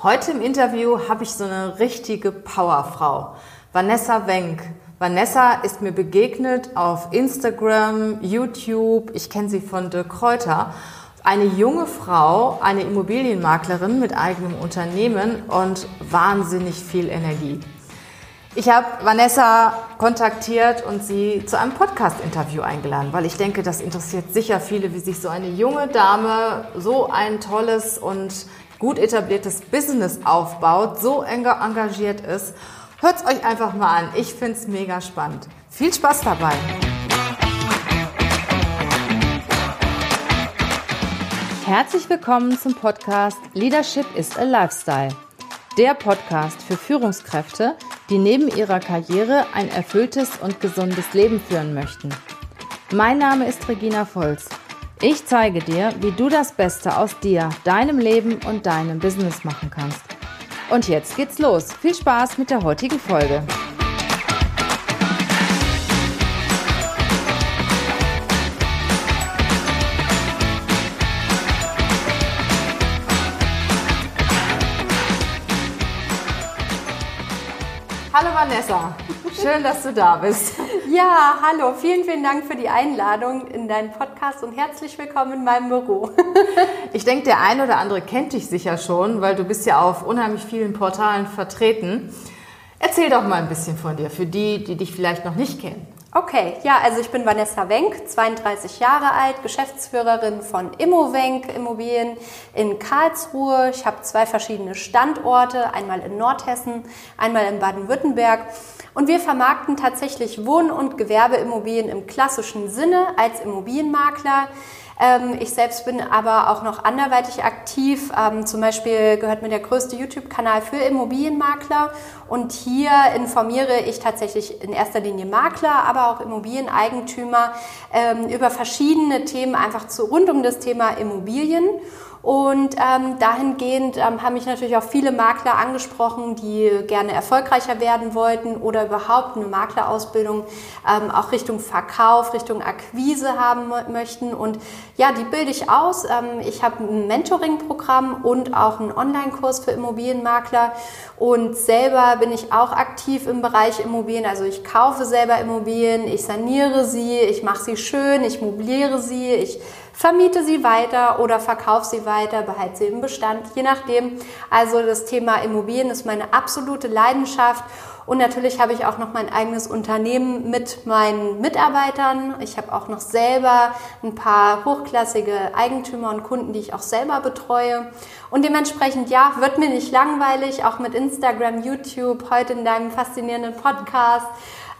Heute im Interview habe ich so eine richtige Powerfrau, Vanessa Wenk. Vanessa ist mir begegnet auf Instagram, YouTube, ich kenne sie von De Kräuter. Eine junge Frau, eine Immobilienmaklerin mit eigenem Unternehmen und wahnsinnig viel Energie. Ich habe Vanessa kontaktiert und sie zu einem Podcast-Interview eingeladen, weil ich denke, das interessiert sicher viele, wie sich so eine junge Dame so ein tolles und gut etabliertes Business aufbaut, so engagiert ist. Hört's euch einfach mal an. Ich find's mega spannend. Viel Spaß dabei. Herzlich willkommen zum Podcast Leadership is a Lifestyle. Der Podcast für Führungskräfte, die neben ihrer Karriere ein erfülltes und gesundes Leben führen möchten. Mein Name ist Regina Volz. Ich zeige dir, wie du das Beste aus dir, deinem Leben und deinem Business machen kannst. Und jetzt geht's los. Viel Spaß mit der heutigen Folge. Hallo Vanessa, schön, dass du da bist. Ja, hallo, vielen, vielen Dank für die Einladung in deinen Podcast und herzlich willkommen in meinem Büro. Ich denke, der ein oder andere kennt dich sicher schon, weil du bist ja auf unheimlich vielen Portalen vertreten. Erzähl doch mal ein bisschen von dir, für die, die dich vielleicht noch nicht kennen. Okay, ja, also ich bin Vanessa Wenk, 32 Jahre alt, Geschäftsführerin von Immowenk Immobilien in Karlsruhe. Ich habe zwei verschiedene Standorte, einmal in Nordhessen, einmal in Baden-Württemberg. Und wir vermarkten tatsächlich Wohn- und Gewerbeimmobilien im klassischen Sinne als Immobilienmakler. Ähm, ich selbst bin aber auch noch anderweitig aktiv. Ähm, zum Beispiel gehört mir der größte YouTube-Kanal für Immobilienmakler. Und hier informiere ich tatsächlich in erster Linie Makler, aber auch Immobilieneigentümer ähm, über verschiedene Themen einfach zu, rund um das Thema Immobilien. Und ähm, dahingehend ähm, haben mich natürlich auch viele Makler angesprochen, die gerne erfolgreicher werden wollten oder überhaupt eine Maklerausbildung ähm, auch Richtung Verkauf, Richtung Akquise haben möchten. Und ja, die bilde ich aus. Ähm, ich habe ein Mentoring-Programm und auch einen Online-Kurs für Immobilienmakler. Und selber bin ich auch aktiv im Bereich Immobilien. Also ich kaufe selber Immobilien, ich saniere sie, ich mache sie schön, ich mobiliere sie, ich vermiete sie weiter oder verkaufe sie weiter, behalte sie im Bestand, je nachdem. Also das Thema Immobilien ist meine absolute Leidenschaft. Und natürlich habe ich auch noch mein eigenes Unternehmen mit meinen Mitarbeitern. Ich habe auch noch selber ein paar hochklassige Eigentümer und Kunden, die ich auch selber betreue. Und dementsprechend, ja, wird mir nicht langweilig, auch mit Instagram, YouTube, heute in deinem faszinierenden Podcast.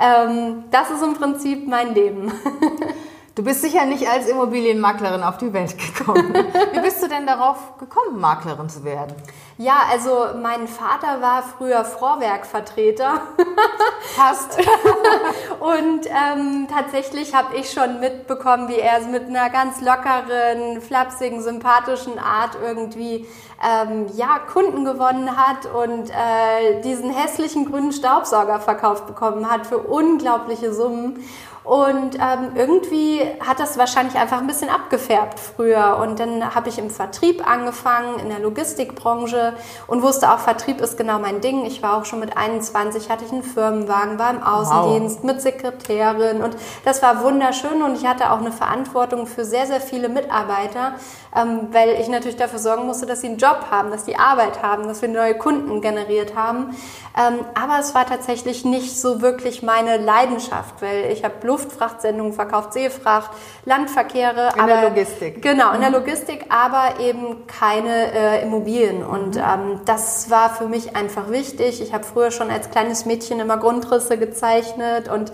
Ähm, das ist im Prinzip mein Leben. Du bist sicher nicht als Immobilienmaklerin auf die Welt gekommen. Wie bist du denn darauf gekommen, Maklerin zu werden? Ja, also mein Vater war früher Vorwerkvertreter. Passt. Und ähm, tatsächlich habe ich schon mitbekommen, wie er mit einer ganz lockeren, flapsigen, sympathischen Art irgendwie ähm, ja, Kunden gewonnen hat und äh, diesen hässlichen grünen Staubsauger verkauft bekommen hat für unglaubliche Summen. Und ähm, irgendwie hat das wahrscheinlich einfach ein bisschen abgefärbt früher. Und dann habe ich im Vertrieb angefangen, in der Logistikbranche und wusste auch, Vertrieb ist genau mein Ding. Ich war auch schon mit 21, hatte ich einen Firmenwagen, war im Außendienst wow. mit Sekretärin und das war wunderschön und ich hatte auch eine Verantwortung für sehr, sehr viele Mitarbeiter, ähm, weil ich natürlich dafür sorgen musste, dass sie einen Job haben, dass die Arbeit haben, dass wir neue Kunden generiert haben. Ähm, aber es war tatsächlich nicht so wirklich meine Leidenschaft, weil ich habe Luftfrachtsendungen verkauft, Seefracht, Landverkehre. In aber, der Logistik. Genau, in der mhm. Logistik, aber eben keine äh, Immobilien. Und mhm. ähm, das war für mich einfach wichtig. Ich habe früher schon als kleines Mädchen immer Grundrisse gezeichnet und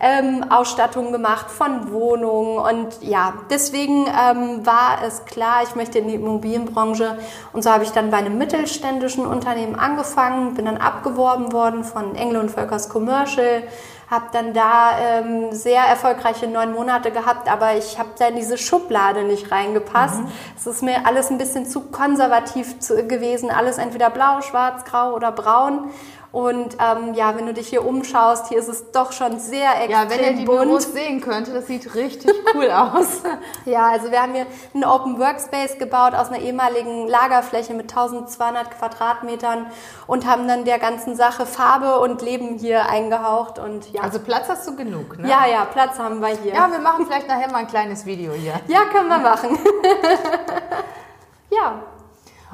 ähm, Ausstattung gemacht von Wohnungen. Und ja, deswegen ähm, war es klar, ich möchte in die Immobilienbranche. Und so habe ich dann bei einem mittelständischen Unternehmen angefangen, bin dann abgeworben worden von Engel und Völkers Commercial habe dann da ähm, sehr erfolgreiche neun Monate gehabt, aber ich habe da in diese Schublade nicht reingepasst. Mhm. Es ist mir alles ein bisschen zu konservativ zu, gewesen, alles entweder blau, schwarz, grau oder braun. Und ähm, ja, wenn du dich hier umschaust, hier ist es doch schon sehr extrem Ja, wenn ihr die bunt. Büros sehen könnte, das sieht richtig cool aus. Ja, also wir haben hier einen Open Workspace gebaut aus einer ehemaligen Lagerfläche mit 1200 Quadratmetern und haben dann der ganzen Sache Farbe und Leben hier eingehaucht und ja. Also Platz hast du genug, ne? ja, ja, Platz haben wir hier. Ja, wir machen vielleicht nachher mal ein kleines Video hier. Ja, können wir machen. ja.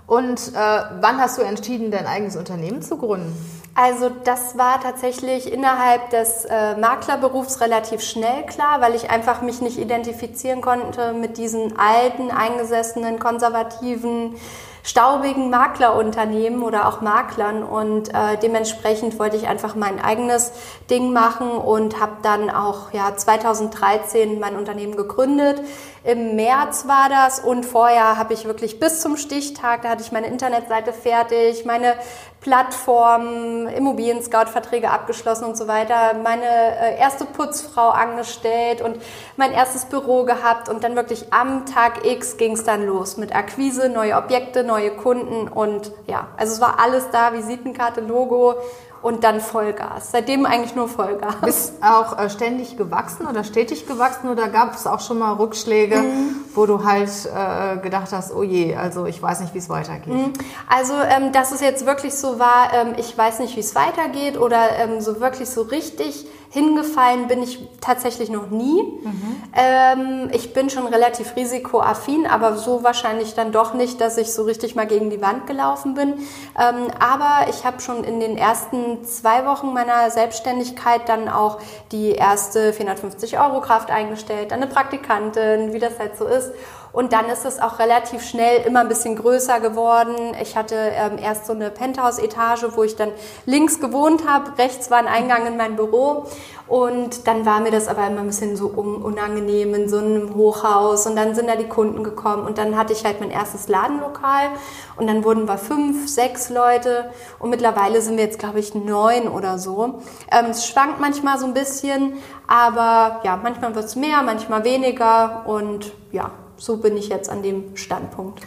Und äh, wann hast du entschieden, dein eigenes Unternehmen zu gründen? Also das war tatsächlich innerhalb des äh, Maklerberufs relativ schnell klar, weil ich einfach mich nicht identifizieren konnte mit diesen alten, eingesessenen, konservativen, staubigen Maklerunternehmen oder auch Maklern und äh, dementsprechend wollte ich einfach mein eigenes Ding machen und habe dann auch ja 2013 mein Unternehmen gegründet. Im März war das und vorher habe ich wirklich bis zum Stichtag, da hatte ich meine Internetseite fertig, meine Plattform, Immobilien-Scout-Verträge abgeschlossen und so weiter, meine äh, erste Putzfrau angestellt und mein erstes Büro gehabt und dann wirklich am Tag X ging es dann los mit Akquise, neue Objekte, neue Kunden und ja, also es war alles da, Visitenkarte, Logo und dann Vollgas. Seitdem eigentlich nur Vollgas. Bist auch äh, ständig gewachsen oder stetig gewachsen oder gab es auch schon mal Rückschläge, mhm. wo du halt äh, gedacht hast, oh je, also ich weiß nicht, wie es weitergeht? Mhm. Also, ähm, dass es jetzt wirklich so war, ähm, ich weiß nicht, wie es weitergeht oder ähm, so wirklich so richtig Hingefallen bin ich tatsächlich noch nie. Mhm. Ähm, ich bin schon relativ risikoaffin, aber so wahrscheinlich dann doch nicht, dass ich so richtig mal gegen die Wand gelaufen bin. Ähm, aber ich habe schon in den ersten zwei Wochen meiner Selbstständigkeit dann auch die erste 450 Euro Kraft eingestellt, dann eine Praktikantin, wie das halt so ist. Und dann ist es auch relativ schnell immer ein bisschen größer geworden. Ich hatte ähm, erst so eine Penthouse-Etage, wo ich dann links gewohnt habe. Rechts war ein Eingang in mein Büro. Und dann war mir das aber immer ein bisschen so unangenehm in so einem Hochhaus. Und dann sind da die Kunden gekommen. Und dann hatte ich halt mein erstes Ladenlokal. Und dann wurden wir fünf, sechs Leute. Und mittlerweile sind wir jetzt, glaube ich, neun oder so. Ähm, es schwankt manchmal so ein bisschen. Aber ja, manchmal wird es mehr, manchmal weniger. Und ja, so bin ich jetzt an dem Standpunkt.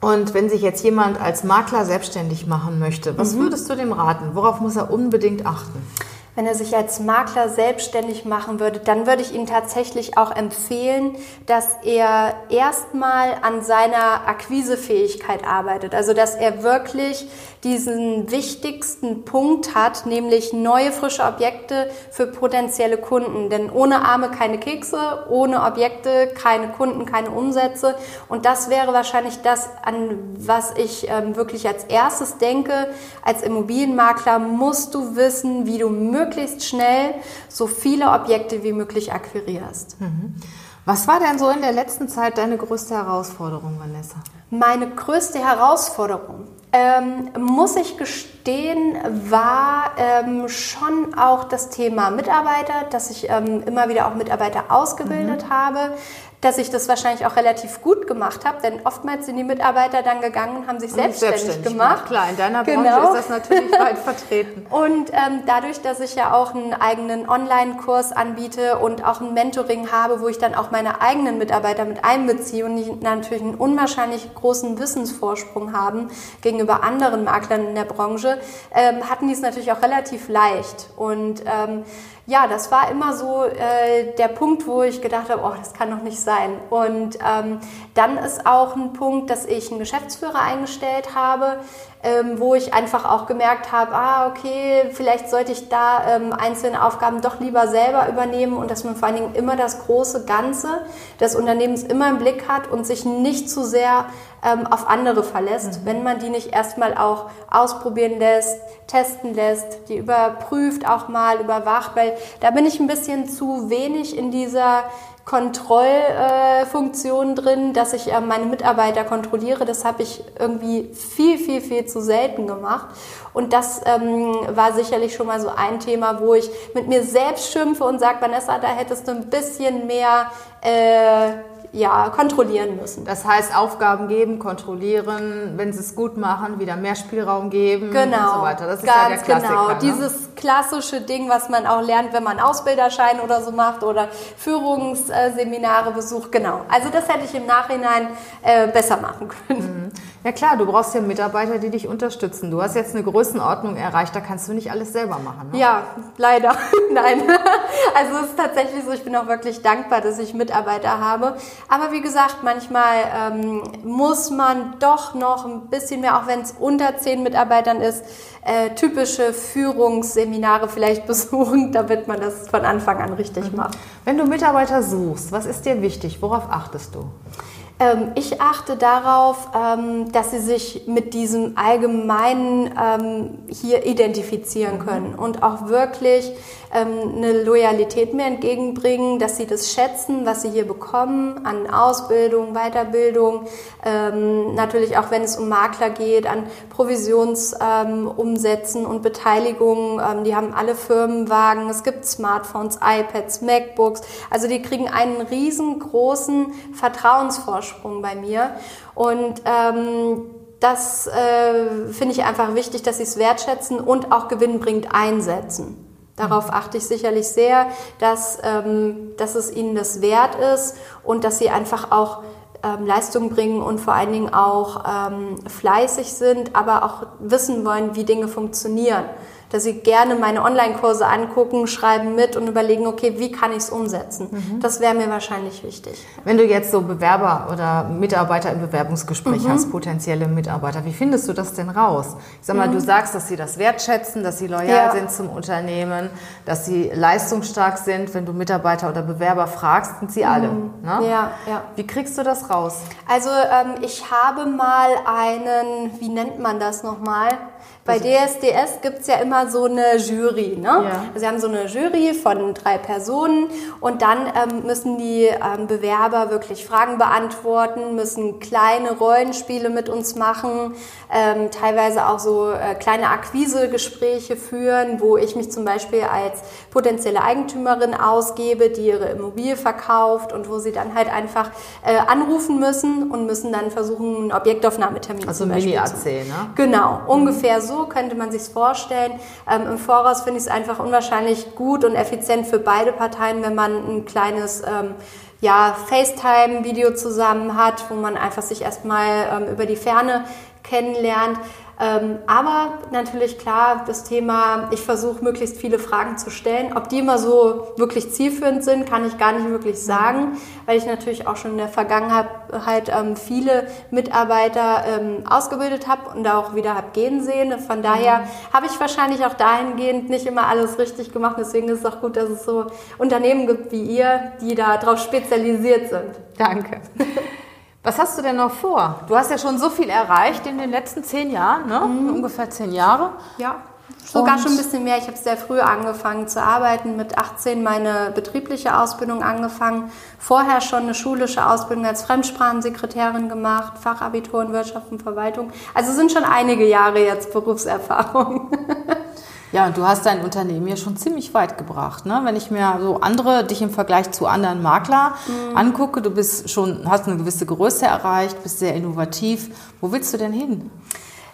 Und wenn sich jetzt jemand als Makler selbstständig machen möchte, was mhm. würdest du dem raten? Worauf muss er unbedingt achten? Wenn er sich als Makler selbstständig machen würde, dann würde ich ihm tatsächlich auch empfehlen, dass er erstmal an seiner Akquisefähigkeit arbeitet. Also, dass er wirklich diesen wichtigsten Punkt hat, nämlich neue frische Objekte für potenzielle Kunden. Denn ohne Arme keine Kekse, ohne Objekte keine Kunden, keine Umsätze. Und das wäre wahrscheinlich das, an was ich ähm, wirklich als erstes denke. Als Immobilienmakler musst du wissen, wie du möglichst schnell so viele Objekte wie möglich akquirierst. Mhm. Was war denn so in der letzten Zeit deine größte Herausforderung, Vanessa? Meine größte Herausforderung, ähm, muss ich gestehen, war ähm, schon auch das Thema Mitarbeiter, dass ich ähm, immer wieder auch Mitarbeiter ausgebildet mhm. habe dass ich das wahrscheinlich auch relativ gut gemacht habe, denn oftmals sind die Mitarbeiter dann gegangen und haben sich selbstständig, selbstständig gemacht. Klar, in deiner Branche genau. ist das natürlich weit vertreten. Und ähm, dadurch, dass ich ja auch einen eigenen Online-Kurs anbiete und auch ein Mentoring habe, wo ich dann auch meine eigenen Mitarbeiter mit einbeziehe und die natürlich einen unwahrscheinlich großen Wissensvorsprung haben gegenüber anderen Maklern in der Branche, ähm, hatten die es natürlich auch relativ leicht. Und ähm, ja, das war immer so äh, der Punkt, wo ich gedacht habe, oh, das kann doch nicht sein. Und ähm, dann ist auch ein Punkt, dass ich einen Geschäftsführer eingestellt habe, ähm, wo ich einfach auch gemerkt habe, ah, okay, vielleicht sollte ich da ähm, einzelne Aufgaben doch lieber selber übernehmen und dass man vor allen Dingen immer das große Ganze des Unternehmens immer im Blick hat und sich nicht zu sehr ähm, auf andere verlässt, mhm. wenn man die nicht erstmal auch ausprobieren lässt, testen lässt, die überprüft auch mal, überwacht, weil da bin ich ein bisschen zu wenig in dieser Kontrollfunktion drin, dass ich äh, meine Mitarbeiter kontrolliere. Das habe ich irgendwie viel, viel, viel zu selten gemacht. Und das ähm, war sicherlich schon mal so ein Thema, wo ich mit mir selbst schimpfe und sage, Vanessa, da hättest du ein bisschen mehr äh, ja, kontrollieren müssen. Das heißt, Aufgaben geben, kontrollieren, wenn sie es gut machen, wieder mehr Spielraum geben genau, und so weiter. Das ist ja der Klassiker. Genau, ne? dieses klassische Ding, was man auch lernt, wenn man Ausbilderschein oder so macht oder Führungsseminare besucht. Genau. Also das hätte ich im Nachhinein äh, besser machen können. Mhm. Ja klar, du brauchst ja Mitarbeiter, die dich unterstützen. Du hast jetzt eine Größenordnung erreicht, da kannst du nicht alles selber machen. Ne? Ja, leider. Nein. Also es ist tatsächlich so, ich bin auch wirklich dankbar, dass ich Mitarbeiter habe. Aber wie gesagt, manchmal ähm, muss man doch noch ein bisschen mehr, auch wenn es unter zehn Mitarbeitern ist, äh, typische Führungsseminare vielleicht besuchen, damit man das von Anfang an richtig mhm. macht. Wenn du Mitarbeiter suchst, was ist dir wichtig? Worauf achtest du? Ähm, ich achte darauf, ähm, dass sie sich mit diesem Allgemeinen ähm, hier identifizieren können und auch wirklich eine Loyalität mir entgegenbringen, dass sie das schätzen, was sie hier bekommen an Ausbildung, Weiterbildung, natürlich auch wenn es um Makler geht, an Provisionsumsätzen und Beteiligungen. Die haben alle Firmenwagen, es gibt Smartphones, iPads, MacBooks. Also die kriegen einen riesengroßen Vertrauensvorsprung bei mir und ähm, das äh, finde ich einfach wichtig, dass sie es wertschätzen und auch gewinnbringend einsetzen. Darauf achte ich sicherlich sehr, dass, ähm, dass es ihnen das wert ist und dass sie einfach auch ähm, Leistung bringen und vor allen Dingen auch ähm, fleißig sind, aber auch wissen wollen, wie Dinge funktionieren dass sie gerne meine Online-Kurse angucken, schreiben mit und überlegen, okay, wie kann ich es umsetzen? Mhm. Das wäre mir wahrscheinlich wichtig. Wenn du jetzt so Bewerber oder Mitarbeiter im Bewerbungsgespräch mhm. hast, potenzielle Mitarbeiter, wie findest du das denn raus? Ich sag mal, mhm. du sagst, dass sie das wertschätzen, dass sie loyal ja. sind zum Unternehmen, dass sie leistungsstark sind. Wenn du Mitarbeiter oder Bewerber fragst, sind sie alle. Mhm. Ne? Ja, ja. Wie kriegst du das raus? Also ähm, ich habe mal einen, wie nennt man das nochmal? Bei DSDS gibt es ja immer so eine Jury. Ne? Ja. Also wir haben so eine Jury von drei Personen und dann ähm, müssen die ähm, Bewerber wirklich Fragen beantworten, müssen kleine Rollenspiele mit uns machen, ähm, teilweise auch so äh, kleine Akquisegespräche führen, wo ich mich zum Beispiel als potenzielle Eigentümerin ausgebe, die ihre Immobilie verkauft und wo sie dann halt einfach äh, anrufen müssen und müssen dann versuchen, einen Objektaufnahmetermin also zum Beispiel Also Mini-AC, ne? Genau, ungefähr so so könnte man sich vorstellen. Ähm, Im Voraus finde ich es einfach unwahrscheinlich gut und effizient für beide Parteien, wenn man ein kleines ähm, ja, FaceTime-Video zusammen hat, wo man einfach sich erstmal ähm, über die Ferne kennenlernt. Ähm, aber natürlich klar, das Thema, ich versuche möglichst viele Fragen zu stellen. Ob die immer so wirklich zielführend sind, kann ich gar nicht wirklich sagen, weil ich natürlich auch schon in der Vergangenheit ähm, viele Mitarbeiter ähm, ausgebildet habe und auch wieder habe gehen sehen. Von daher mhm. habe ich wahrscheinlich auch dahingehend nicht immer alles richtig gemacht. Deswegen ist es auch gut, dass es so Unternehmen gibt wie ihr, die da drauf spezialisiert sind. Danke. Was hast du denn noch vor? Du hast ja schon so viel erreicht in den letzten zehn Jahren, ne? Mhm. ungefähr zehn Jahre. Ja, sogar schon ein bisschen mehr. Ich habe sehr früh angefangen zu arbeiten, mit 18 meine betriebliche Ausbildung angefangen, vorher schon eine schulische Ausbildung als Fremdsprachensekretärin gemacht, Fachabitur in Wirtschaft und Verwaltung. Also sind schon einige Jahre jetzt Berufserfahrung. Ja, und du hast dein Unternehmen ja schon ziemlich weit gebracht. Ne? Wenn ich mir so andere, dich im Vergleich zu anderen Makler mhm. angucke, du bist schon, hast eine gewisse Größe erreicht, bist sehr innovativ. Wo willst du denn hin?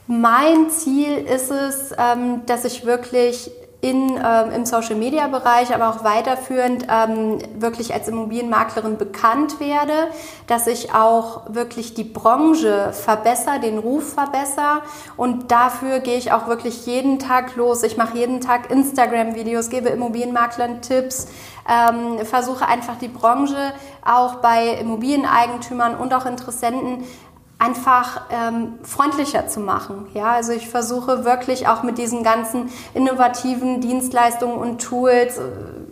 Mein Ziel ist es, ähm, dass ich wirklich in, ähm, im Social-Media-Bereich, aber auch weiterführend ähm, wirklich als Immobilienmaklerin bekannt werde, dass ich auch wirklich die Branche verbessere, den Ruf verbessere und dafür gehe ich auch wirklich jeden Tag los. Ich mache jeden Tag Instagram-Videos, gebe Immobilienmaklern Tipps, ähm, versuche einfach die Branche auch bei Immobilieneigentümern und auch Interessenten einfach ähm, freundlicher zu machen. Ja, also ich versuche wirklich auch mit diesen ganzen innovativen Dienstleistungen und Tools äh,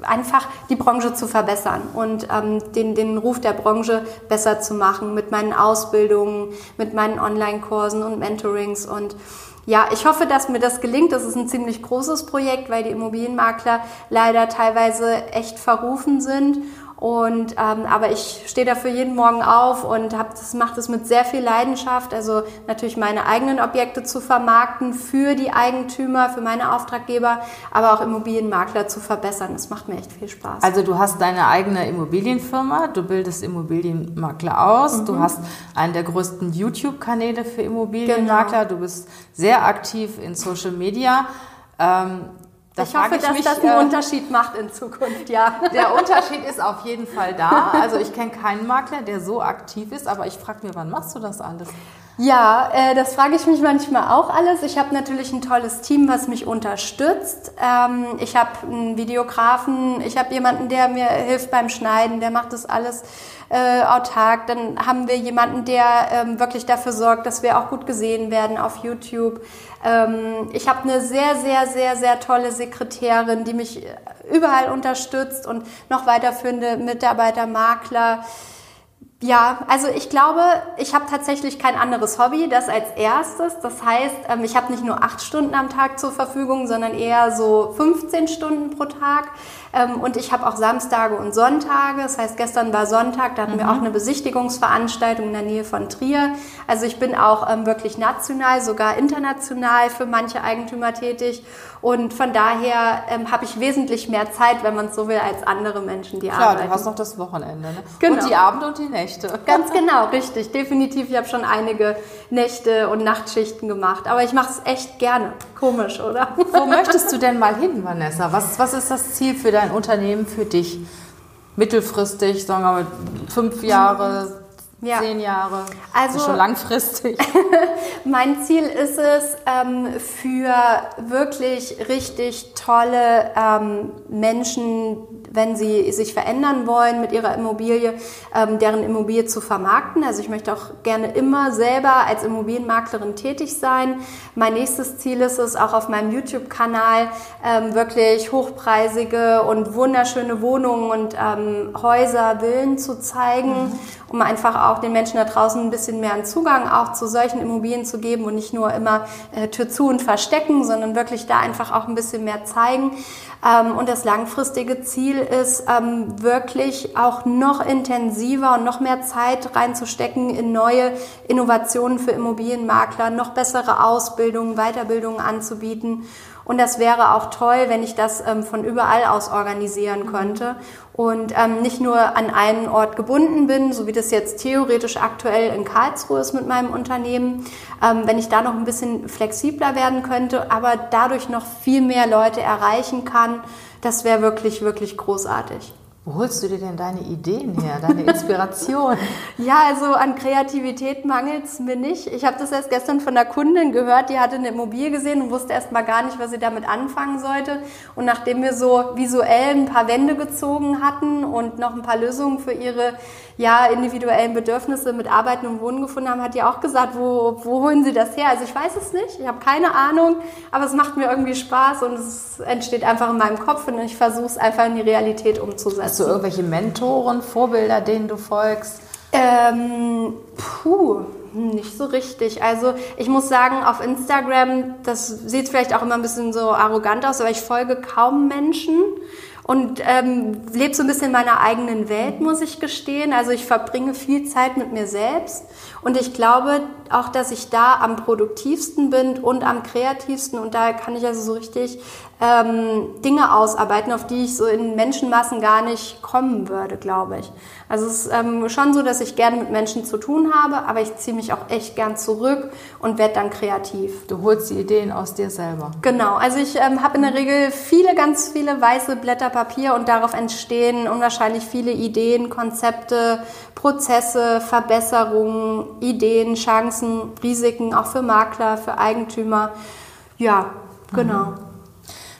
einfach die Branche zu verbessern und ähm, den, den Ruf der Branche besser zu machen mit meinen Ausbildungen, mit meinen Online-Kursen und Mentorings und ja, ich hoffe, dass mir das gelingt. Das ist ein ziemlich großes Projekt, weil die Immobilienmakler leider teilweise echt verrufen sind Und ähm, aber ich stehe dafür jeden Morgen auf und hab das mache das mit sehr viel Leidenschaft. Also natürlich meine eigenen Objekte zu vermarkten für die Eigentümer, für meine Auftraggeber, aber auch Immobilienmakler zu verbessern. Das macht mir echt viel Spaß. Also du hast deine eigene Immobilienfirma, du bildest Immobilienmakler aus, mhm. du hast einen der größten YouTube-Kanäle für Immobilienmakler, genau. du bist sehr aktiv in Social Media. Ähm, da ich hoffe, ich dass mich, das einen äh, Unterschied macht in Zukunft, ja. Der Unterschied ist auf jeden Fall da. Also ich kenne keinen Makler, der so aktiv ist, aber ich frage mir, wann machst du das alles? Ja, äh, das frage ich mich manchmal auch alles. Ich habe natürlich ein tolles Team, was mich unterstützt. Ähm, ich habe einen Videografen, ich habe jemanden, der mir hilft beim Schneiden, der macht das alles äh, autark. Dann haben wir jemanden, der ähm, wirklich dafür sorgt, dass wir auch gut gesehen werden auf YouTube. Ähm, ich habe eine sehr, sehr, sehr, sehr tolle Sekretärin, die mich überall unterstützt und noch weiterführende Mitarbeiter, Makler. Ja, also ich glaube, ich habe tatsächlich kein anderes Hobby, das als erstes. Das heißt, ähm, ich habe nicht nur acht Stunden am Tag zur Verfügung, sondern eher so 15 Stunden pro Tag. Ähm, und ich habe auch Samstage und Sonntage. Das heißt, gestern war Sonntag, da hatten mhm. wir auch eine Besichtigungsveranstaltung in der Nähe von Trier. Also ich bin auch ähm, wirklich national, sogar international für manche Eigentümer tätig. Und von daher ähm, habe ich wesentlich mehr Zeit, wenn man es so will, als andere Menschen, die Klar, arbeiten. Klar, du hast noch das Wochenende. Ne? Genau. Und die Abende und die Nächte. Ganz genau, richtig. Definitiv. Ich habe schon einige Nächte und Nachtschichten gemacht. Aber ich mache es echt gerne. Komisch, oder? Wo möchtest du denn mal hin, Vanessa? Was, was ist das Ziel für dein Unternehmen, für dich? Mittelfristig, sagen wir mal fünf Jahre, ja. zehn Jahre. Also schon langfristig. mein Ziel ist es, ähm, für wirklich richtig tolle ähm, Menschen, wenn sie sich verändern wollen mit ihrer Immobilie, ähm, deren Immobilie zu vermarkten. Also ich möchte auch gerne immer selber als Immobilienmaklerin tätig sein. Mein nächstes Ziel ist es, auch auf meinem YouTube-Kanal ähm, wirklich hochpreisige und wunderschöne Wohnungen und ähm, Häuser, Villen zu zeigen, mhm. um einfach auch den Menschen da draußen ein bisschen mehr einen Zugang auch zu solchen Immobilien zu geben und nicht nur immer äh, Tür zu und verstecken, sondern wirklich da einfach auch ein bisschen mehr zeigen. Ähm, und das langfristige Ziel ist, ähm, wirklich auch noch intensiver und noch mehr Zeit reinzustecken in neue Innovationen für Immobilienmakler, noch bessere Ausbildungen, Weiterbildungen anzubieten. Und das wäre auch toll, wenn ich das ähm, von überall aus organisieren könnte und ähm, nicht nur an einen Ort gebunden bin, so wie das jetzt theoretisch aktuell in Karlsruhe ist mit meinem Unternehmen, ähm, wenn ich da noch ein bisschen flexibler werden könnte, aber dadurch noch viel mehr Leute erreichen kann, das wäre wirklich, wirklich großartig. Wo holst du dir denn deine Ideen her, deine Inspiration? ja, also an Kreativität mangelt es mir nicht. Ich habe das erst gestern von einer Kundin gehört, die hatte eine Immobilie gesehen und wusste erst mal gar nicht, was sie damit anfangen sollte. Und nachdem wir so visuell ein paar Wände gezogen hatten und noch ein paar Lösungen für ihre ja, individuellen Bedürfnisse mit Arbeiten und Wohnen gefunden haben, hat die auch gesagt, wo, wo holen sie das her? Also ich weiß es nicht, ich habe keine Ahnung, aber es macht mir irgendwie Spaß und es entsteht einfach in meinem Kopf und ich versuche es einfach in die Realität umzusetzen. Hast du irgendwelche Mentoren, Vorbilder, denen du folgst? Ähm, puh, nicht so richtig. Also ich muss sagen, auf Instagram, das sieht vielleicht auch immer ein bisschen so arrogant aus, aber ich folge kaum Menschen und ähm, lebe so ein bisschen in meiner eigenen Welt, muss ich gestehen. Also ich verbringe viel Zeit mit mir selbst und ich glaube auch, dass ich da am produktivsten bin und am kreativsten und da kann ich also so richtig ähm, Dinge ausarbeiten, auf die ich so in Menschenmassen gar nicht kommen würde, glaube ich. Also es ist ähm, schon so, dass ich gerne mit Menschen zu tun habe, aber ich ziehe mich auch echt gern zurück und werde dann kreativ. Du holst die Ideen aus dir selber. Genau, also ich ähm, habe in der Regel viele, ganz viele weiße Blätter Papier und darauf entstehen unwahrscheinlich viele Ideen, Konzepte, Prozesse, Verbesserungen, Ideen, Chancen, Risiken, auch für Makler, für Eigentümer. Ja, genau. Mhm.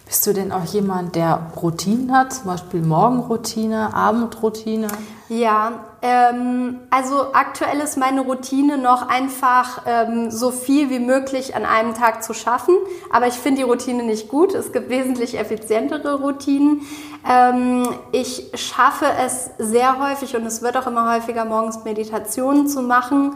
Bist du denn auch jemand, der Routinen hat, zum Beispiel Morgenroutine, Abendroutine? Ja, Ähm, also aktuell ist meine Routine noch einfach ähm, so viel wie möglich an einem Tag zu schaffen. Aber ich finde die Routine nicht gut. Es gibt wesentlich effizientere Routinen. Ähm, ich schaffe es sehr häufig und es wird auch immer häufiger, morgens Meditationen zu machen.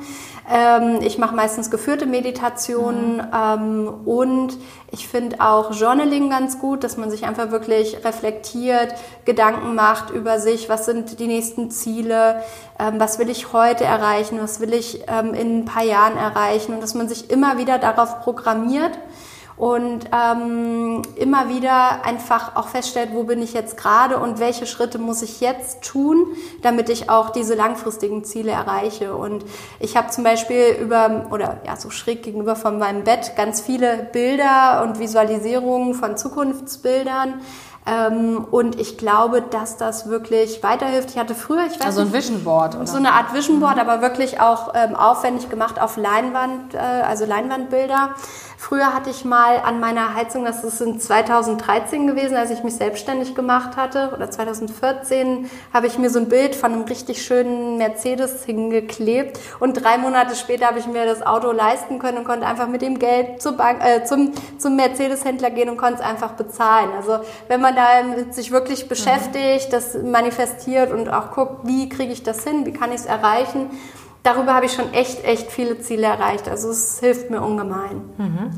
Ähm, ich mache meistens geführte Meditationen mhm. ähm, und ich finde auch Journaling ganz gut, dass man sich einfach wirklich reflektiert, Gedanken macht über sich, was sind die nächsten Ziele, was will ich heute erreichen, was will ich ähm, in ein paar Jahren erreichen und dass man sich immer wieder darauf programmiert und ähm, immer wieder einfach auch feststellt, wo bin ich jetzt gerade und welche Schritte muss ich jetzt tun, damit ich auch diese langfristigen Ziele erreiche. Und ich habe zum Beispiel über oder ja so schräg gegenüber von meinem Bett ganz viele Bilder und Visualisierungen von Zukunftsbildern ähm, und ich glaube, dass das wirklich weiterhilft. Ich hatte früher, ich weiß also ein Vision Board, oder? so eine Art Vision Board, mhm. aber wirklich auch ähm, aufwendig gemacht auf Leinwand, äh, also Leinwandbilder. Früher hatte ich mal an meiner Heizung, das ist in 2013 gewesen, als ich mich selbstständig gemacht hatte, oder 2014, habe ich mir so ein Bild von einem richtig schönen Mercedes hingeklebt. Und drei Monate später habe ich mir das Auto leisten können und konnte einfach mit dem Geld zur Bank, äh, zum, zum Mercedes-Händler gehen und konnte es einfach bezahlen. Also wenn man da mit sich wirklich beschäftigt, mhm. das manifestiert und auch guckt, wie kriege ich das hin, wie kann ich es erreichen, darüber habe ich schon echt, echt viele Ziele erreicht. Also es hilft mir ungemein. Mhm.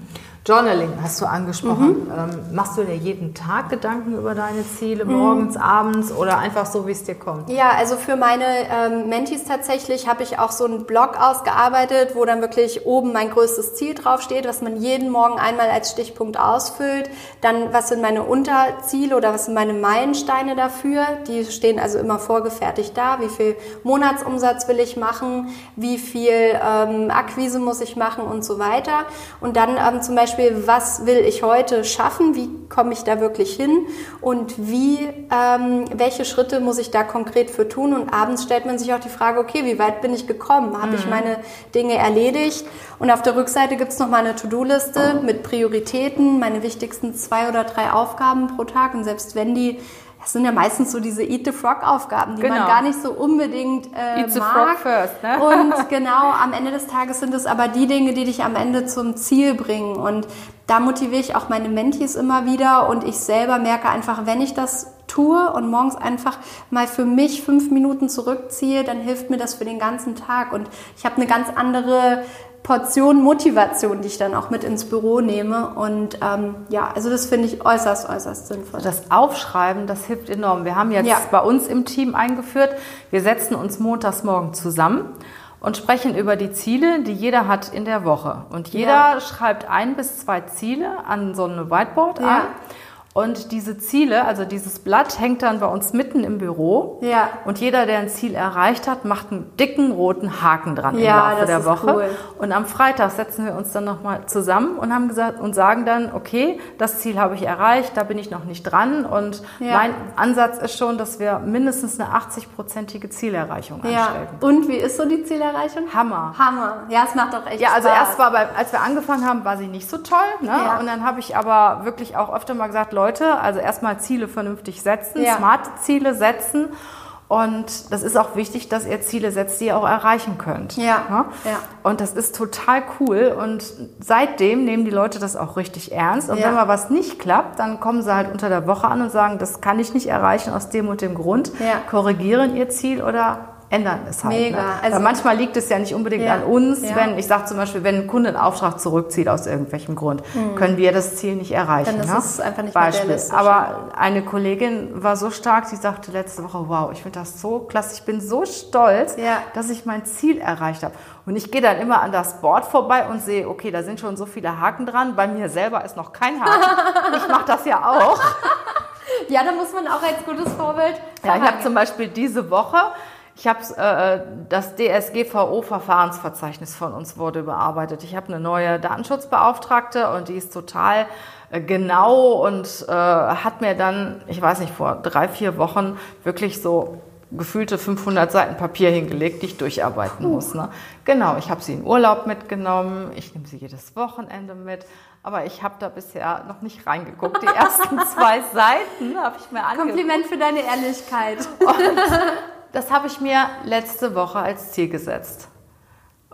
Journaling hast du angesprochen. Mhm. Ähm, machst du dir jeden Tag Gedanken über deine Ziele, mhm. morgens, mhm. abends oder einfach so, wie es dir kommt? Ja, also für meine ähm, Mentis tatsächlich habe ich auch so einen Blog ausgearbeitet, wo dann wirklich oben mein größtes Ziel draufsteht, was man jeden Morgen einmal als Stichpunkt ausfüllt. Dann, was sind meine Unterziele oder was sind meine Meilensteine dafür? Die stehen also immer vorgefertigt da. Wie viel Monatsumsatz will ich machen? Wie viel ähm, Akquise muss ich machen und so weiter? Und dann ähm, zum Beispiel Beispiel, was will ich heute schaffen, wie komme ich da wirklich hin und wie, ähm, welche Schritte muss ich da konkret für tun. Und abends stellt man sich auch die Frage, okay, wie weit bin ich gekommen? Habe mhm. ich meine Dinge erledigt? Und auf der Rückseite gibt es noch mal eine To-Do-Liste mit Prioritäten, meine wichtigsten zwei oder drei Aufgaben pro Tag. Und selbst wenn die das sind ja meistens so diese Eat the Frog Aufgaben, die genau. man gar nicht so unbedingt äh, Eat the mag. Frog first, ne? Und genau, am Ende des Tages sind es aber die Dinge, die dich am Ende zum Ziel bringen. Und da motiviere ich auch meine Mentis immer wieder und ich selber merke einfach, wenn ich das tue und morgens einfach mal für mich fünf Minuten zurückziehe, dann hilft mir das für den ganzen Tag. Und ich habe eine ganz andere Portion Motivation, die ich dann auch mit ins Büro nehme. Und ähm, ja, also das finde ich äußerst, äußerst sinnvoll. Das Aufschreiben, das hilft enorm. Wir haben jetzt ja. bei uns im Team eingeführt, wir setzen uns montags morgen zusammen und sprechen über die Ziele, die jeder hat in der Woche. Und jeder ja. schreibt ein bis zwei Ziele an so einem Whiteboard ja. an. Und diese Ziele, also dieses Blatt hängt dann bei uns mitten im Büro. Ja. Und jeder, der ein Ziel erreicht hat, macht einen dicken roten Haken dran ja, im Laufe der Woche. Cool. Und am Freitag setzen wir uns dann nochmal zusammen und haben gesagt und sagen dann, okay, das Ziel habe ich erreicht, da bin ich noch nicht dran. Und ja. mein Ansatz ist schon, dass wir mindestens eine 80-prozentige Zielerreichung ja. anstreben. Und wie ist so die Zielerreichung? Hammer. Hammer. Ja, es macht doch echt Ja, also Spaß. erst war bei, als wir angefangen haben, war sie nicht so toll. Ne? Und dann habe ich aber wirklich auch öfter mal gesagt, Leute, also erstmal Ziele vernünftig setzen, ja. smarte Ziele setzen. Und das ist auch wichtig, dass ihr Ziele setzt, die ihr auch erreichen könnt. Ja. ja. Und das ist total cool. Und seitdem nehmen die Leute das auch richtig ernst. Und ja. wenn mal was nicht klappt, dann kommen sie halt unter der Woche an und sagen, das kann ich nicht erreichen aus dem und dem Grund. Ja. Korrigieren ihr Ziel oder ändern es halt. Mega. Ne? Also Weil manchmal liegt es ja nicht unbedingt ja. an uns, ja. wenn, ich sage zum Beispiel, wenn ein Kunde einen Auftrag zurückzieht aus irgendwelchem Grund, mhm. können wir das Ziel nicht erreichen. Dann ist ne? es einfach nicht Beispiel. Aber eine Kollegin war so stark, die sagte letzte Woche, wow, ich finde das so klasse, ich bin so stolz, ja. dass ich mein Ziel erreicht habe. Und ich gehe dann immer an das Board vorbei und sehe, okay, da sind schon so viele Haken dran. Bei mir selber ist noch kein Haken. ich mache das ja auch. Ja, da muss man auch als gutes Vorbild. Ja, ich habe zum Beispiel diese Woche ich habe äh, das DSGVO-Verfahrensverzeichnis von uns wurde überarbeitet. Ich habe eine neue Datenschutzbeauftragte und die ist total äh, genau und äh, hat mir dann, ich weiß nicht, vor drei, vier Wochen wirklich so gefühlte 500 Seiten Papier hingelegt, die ich durcharbeiten muss. Ne? Genau, ich habe sie in Urlaub mitgenommen, ich nehme sie jedes Wochenende mit, aber ich habe da bisher noch nicht reingeguckt. Die ersten zwei Seiten habe ich mir angeguckt. Kompliment für deine Ehrlichkeit. Und das habe ich mir letzte Woche als Ziel gesetzt.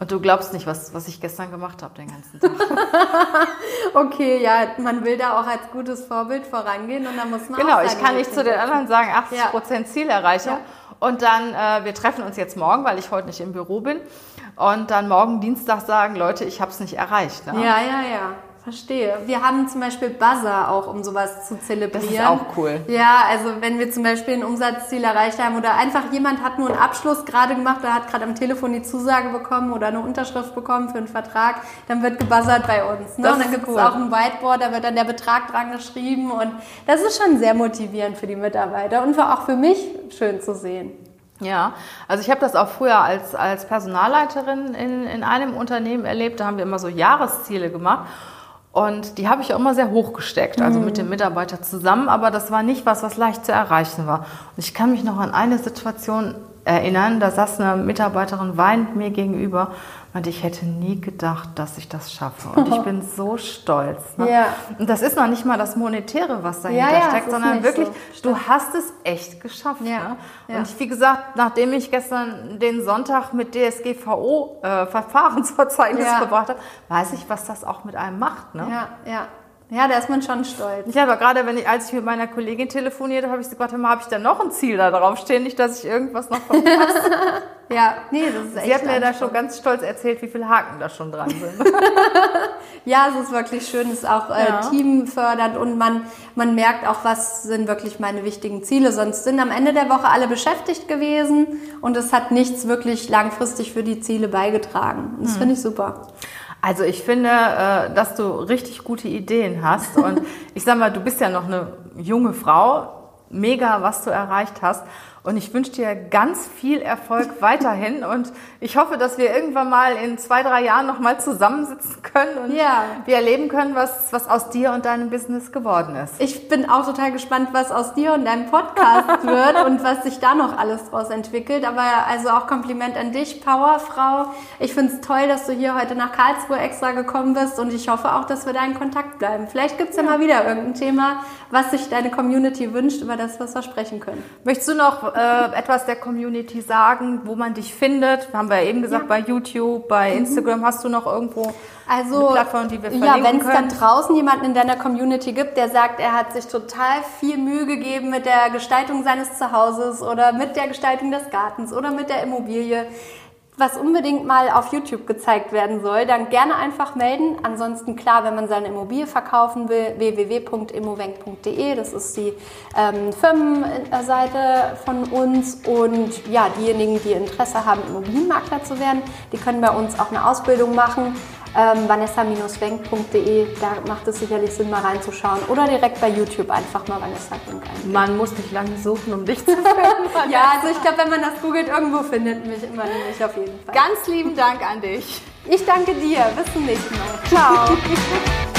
Und du glaubst nicht, was, was ich gestern gemacht habe den ganzen Tag. okay, ja, man will da auch als gutes Vorbild vorangehen und da muss man Genau, ich kann nicht zu den anderen sagen, 80 Prozent ja. Zielerreichung. Ja. Und dann, äh, wir treffen uns jetzt morgen, weil ich heute nicht im Büro bin. Und dann morgen Dienstag sagen, Leute, ich habe es nicht erreicht. Ne? Ja, ja, ja. Verstehe. Wir haben zum Beispiel Buzzer auch, um sowas zu zelebrieren. Das ist auch cool. Ja, also wenn wir zum Beispiel ein Umsatzziel erreicht haben oder einfach jemand hat nur einen Abschluss gerade gemacht oder hat gerade am Telefon die Zusage bekommen oder eine Unterschrift bekommen für einen Vertrag, dann wird gebuzzert bei uns. Ne? Und dann gibt es cool. auch ein Whiteboard, da wird dann der Betrag dran geschrieben und das ist schon sehr motivierend für die Mitarbeiter und auch für mich schön zu sehen. Ja, also ich habe das auch früher als, als Personalleiterin in, in einem Unternehmen erlebt. Da haben wir immer so Jahresziele gemacht. Und die habe ich auch immer sehr hoch gesteckt, also mit dem mhm. Mitarbeiter zusammen. Aber das war nicht was, was leicht zu erreichen war. Und ich kann mich noch an eine Situation erinnern, da saß eine Mitarbeiterin weinend mir gegenüber und ich hätte nie gedacht, dass ich das schaffe. Und ich bin so stolz. Ne? Ja. Und das ist noch nicht mal das Monetäre, was dahinter ja, ja, steckt, sondern wirklich, so. du hast es echt geschafft. Ja. Ne? Und ich, wie gesagt, nachdem ich gestern den Sonntag mit DSGVO äh, Verfahrensverzeichnis gebracht habe, weiß ich, was das auch mit einem macht. Ne? Ja, ja. Ja, da ist man schon stolz. Ich habe gerade, wenn ich, als ich mit meiner Kollegin telefonierte, habe ich gesagt, habe ich da noch ein Ziel da drauf stehen, nicht, dass ich irgendwas noch verpasse. ja, nee, das ist echt. Sie hat mir da schon ganz stolz erzählt, wie viele Haken da schon dran sind. ja, es ist wirklich schön, es ist auch äh, ja. teamfördernd und man, man merkt auch, was sind wirklich meine wichtigen Ziele. Sonst sind am Ende der Woche alle beschäftigt gewesen und es hat nichts wirklich langfristig für die Ziele beigetragen. Das hm. finde ich super. Also ich finde, äh, dass du richtig gute Ideen hast. Und ich sag mal, du bist ja noch eine junge Frau. Mega, was du erreicht hast. Und ich wünsche dir ganz viel Erfolg weiterhin. Und ich hoffe, dass wir irgendwann mal in zwei, drei Jahren nochmal zusammensitzen können und ja. wir erleben können, was, was aus dir und deinem Business geworden ist. Ich bin auch total gespannt, was aus dir und deinem Podcast wird und was sich da noch alles draus entwickelt. Aber also auch Kompliment an dich, Powerfrau. Ich finde es toll, dass du hier heute nach Karlsruhe extra gekommen bist und ich hoffe auch, dass wir da in Kontakt bleiben. Vielleicht gibt es ja. ja mal wieder irgendein Thema, was sich deine Community wünscht, über das was wir sprechen können. Möchtest du noch äh, etwas der Community sagen, wo man dich findet? Haben wir ja eben gesagt, ja. bei YouTube, bei mhm. Instagram. Hast du noch irgendwo also, eine Plattform, die wir verlinken Ja, wenn es dann draußen jemanden in deiner Community gibt, der sagt, er hat sich total viel Mühe gegeben mit der Gestaltung seines Zuhauses oder mit der Gestaltung des Gartens oder mit der Immobilie, was unbedingt mal auf YouTube gezeigt werden soll, dann gerne einfach melden. Ansonsten klar, wenn man seine Immobilie verkaufen will, www.immovenk.de, das ist die ähm, Firmenseite von uns. Und ja, diejenigen, die Interesse haben, Immobilienmakler zu werden, die können bei uns auch eine Ausbildung machen ähm, vanessa-wenk.de, da macht es sicherlich Sinn, mal reinzuschauen. Oder direkt bei YouTube einfach mal Vanessa Wenk. Man muss nicht lange suchen, um dich zu finden. ja, also ich glaube, wenn man das googelt, irgendwo findet mich immer mich auf jeden Fall. Ganz lieben Dank an dich. Ich danke dir. Bis zum nächsten Mal. Ciao.